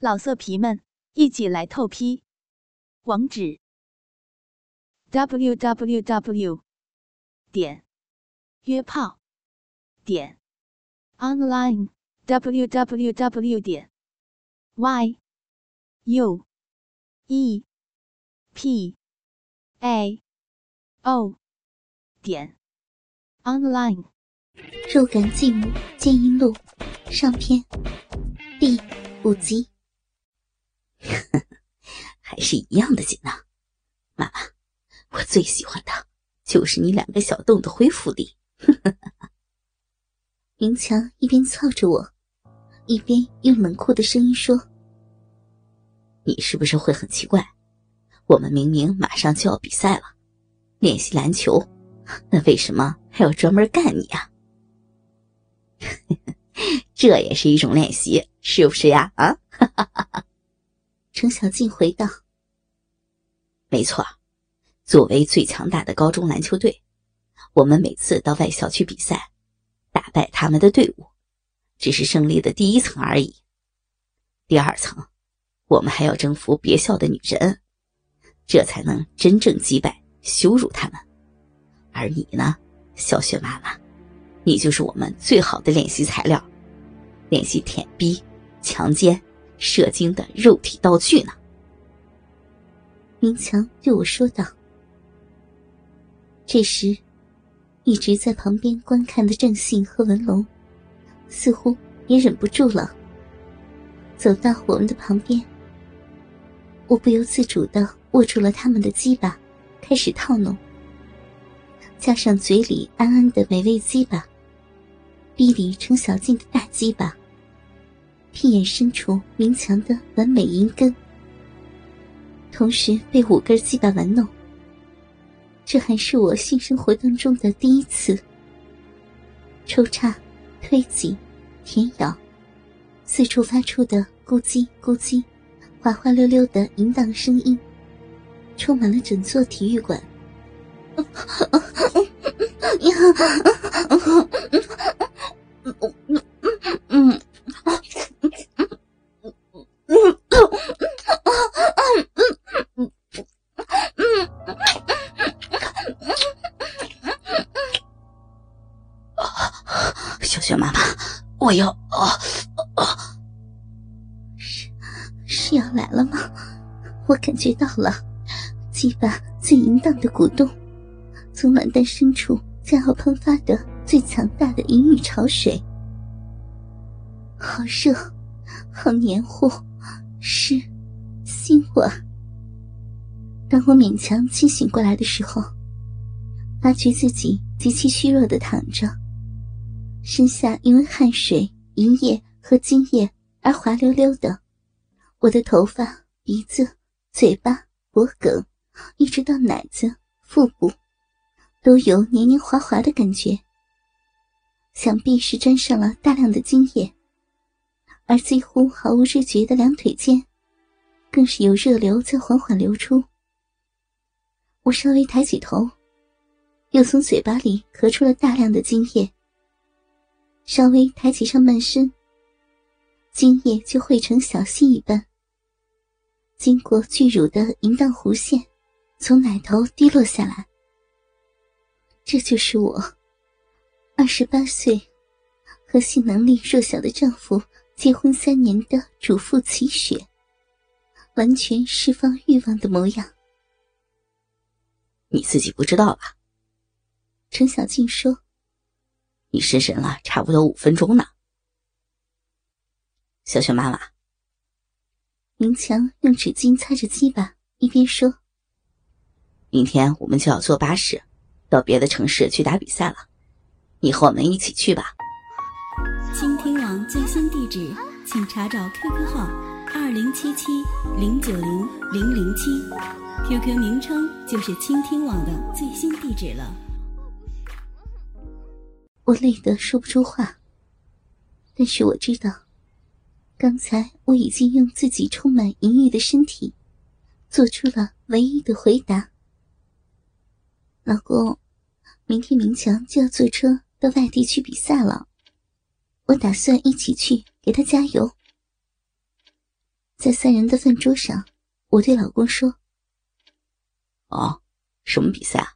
老色皮们，一起来透批！网址：w w w 点约炮点 online w w w 点 y u e p a o 点 online。肉感继母剑阴录上篇第五集。还是一样的紧呢，妈妈，我最喜欢的就是你两个小洞的恢复力。明强一边操着我，一边用冷酷的声音说：“你是不是会很奇怪？我们明明马上就要比赛了，练习篮球，那为什么还要专门干你呀？这也是一种练习，是不是呀？啊？”哈哈哈哈程小静回道：“没错，作为最强大的高中篮球队，我们每次到外校去比赛，打败他们的队伍，只是胜利的第一层而已。第二层，我们还要征服别校的女人，这才能真正击败、羞辱他们。而你呢，小雪妈妈，你就是我们最好的练习材料，练习舔逼、强奸。”射精的肉体道具呢？明强对我说道。这时，一直在旁边观看的郑信和文龙，似乎也忍不住了，走到我们的旁边。我不由自主的握住了他们的鸡巴，开始套弄，加上嘴里安安的美味鸡巴，逼里程小静的大鸡巴。屁眼深处明强的完美银根，同时被五根鸡巴玩弄。这还是我性生活当中的第一次。抽插、推挤、舔咬，四处发出的咕叽咕叽、滑滑溜溜的淫荡声音，充满了整座体育馆。我要啊啊！是是要来了吗？我感觉到了，鸡巴最淫荡的鼓动，从卵蛋深处将要喷发的最强大的淫欲潮水。好热，好黏糊，湿，心火。当我勉强清醒过来的时候，发觉自己极其虚弱的躺着。身下因为汗水、银液和精液而滑溜溜的，我的头发、鼻子、嘴巴、脖颈，一直到奶子、腹部，都有黏黏滑滑的感觉。想必是沾上了大量的精液，而几乎毫无知觉的两腿间，更是有热流在缓缓流出。我稍微抬起头，又从嘴巴里咳出了大量的精液。稍微抬起上半身，精液就汇成小溪一般。经过巨乳的淫荡弧线，从奶头滴落下来。这就是我，二十八岁，和性能力弱小的丈夫结婚三年的主妇齐雪，完全释放欲望的模样。你自己不知道吧？陈小静说。你失神了，差不多五分钟呢。小雪妈妈，明强用纸巾擦着鸡巴，一边说：“明天我们就要坐巴士到别的城市去打比赛了，你和我们一起去吧。”倾听网最新地址，请查找 QQ 号二零七七零九零零零七，QQ 名称就是倾听网的最新地址了。我累得说不出话，但是我知道，刚才我已经用自己充满淫欲的身体，做出了唯一的回答。老公，明天明强就要坐车到外地去比赛了，我打算一起去给他加油。在三人的饭桌上，我对老公说：“哦，什么比赛啊？”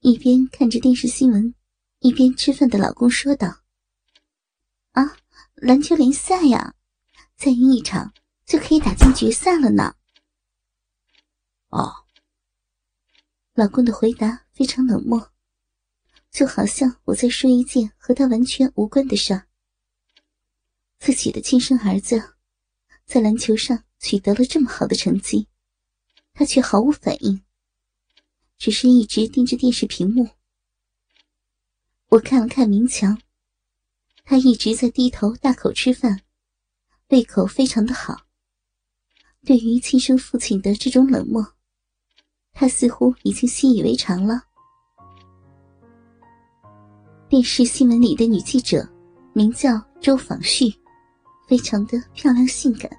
一边看着电视新闻，一边吃饭的老公说道：“啊，篮球联赛呀，再赢一场就可以打进决赛了呢。”哦，老公的回答非常冷漠，就好像我在说一件和他完全无关的事儿。自己的亲生儿子在篮球上取得了这么好的成绩，他却毫无反应，只是一直盯着电视屏幕。我看了看明强，他一直在低头大口吃饭，胃口非常的好。对于亲生父亲的这种冷漠，他似乎已经习以为常了。电视新闻里的女记者名叫周访旭。非常的漂亮性感。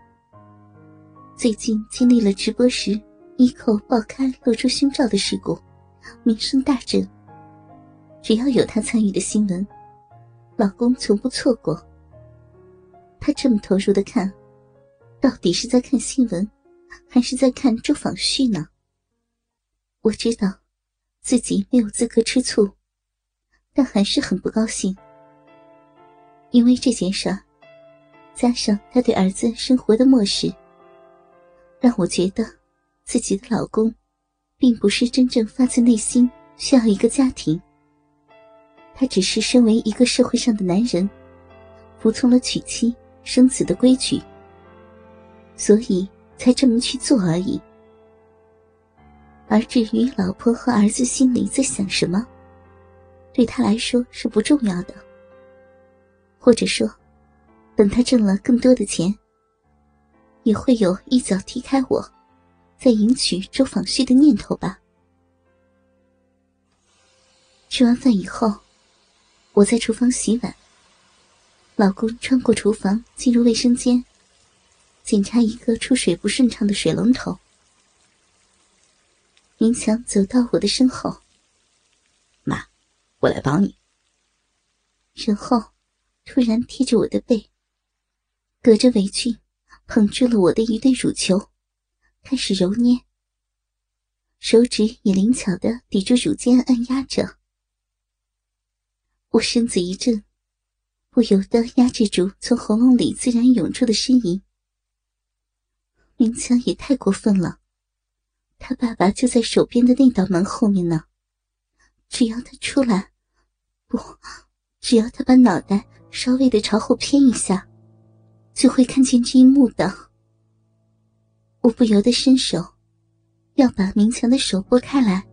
最近经历了直播时衣扣爆开露出胸罩的事故，名声大振。只要有她参与的新闻，老公从不错过。他这么投入的看，到底是在看新闻，还是在看周访旭呢？我知道自己没有资格吃醋，但还是很不高兴，因为这件事。加上他对儿子生活的漠视，让我觉得自己的老公并不是真正发自内心需要一个家庭。他只是身为一个社会上的男人，服从了娶妻生子的规矩，所以才这么去做而已。而至于老婆和儿子心里在想什么，对他来说是不重要的，或者说。等他挣了更多的钱，也会有一脚踢开我，再迎娶周访旭的念头吧。吃完饭以后，我在厨房洗碗。老公穿过厨房进入卫生间，检查一个出水不顺畅的水龙头。明强走到我的身后，妈，我来帮你。然后突然贴着我的背。隔着围裙，捧住了我的一对乳球，开始揉捏。手指也灵巧的抵住乳尖按压着。我身子一震，不由得压制住从喉咙里自然涌出的呻吟。明强也太过分了，他爸爸就在手边的那道门后面呢，只要他出来，不，只要他把脑袋稍微的朝后偏一下。就会看见这一幕的。我不由得伸手，要把明强的手拨开来，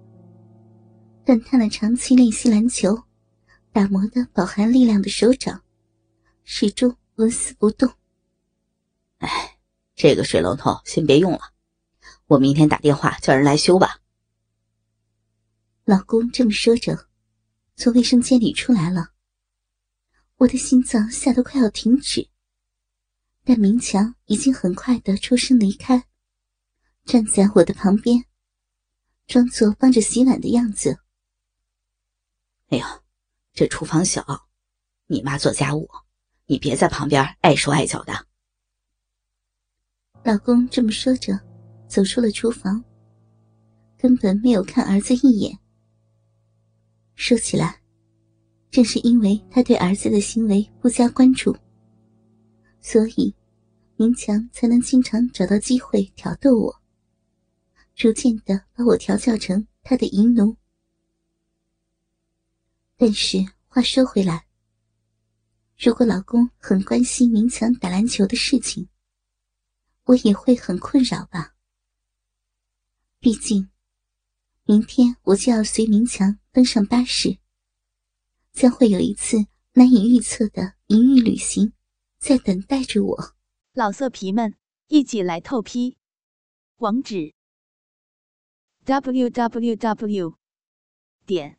但他那长期练习篮球、打磨的饱含力量的手掌，始终纹丝不动。哎，这个水龙头先别用了，我明天打电话叫人来修吧。老公这么说着，从卫生间里出来了。我的心脏吓得快要停止。但明强已经很快的抽身离开，站在我的旁边，装作帮着洗碗的样子。哎呦，这厨房小，你妈做家务，你别在旁边碍手碍脚的。老公这么说着，走出了厨房，根本没有看儿子一眼。说起来，正是因为他对儿子的行为不加关注。所以，明强才能经常找到机会挑逗我，逐渐的把我调教成他的淫奴。但是话说回来，如果老公很关心明强打篮球的事情，我也会很困扰吧。毕竟，明天我就要随明强登上巴士，将会有一次难以预测的淫欲旅行。在等待着我，老色皮们一起来透批，网址：w w w 点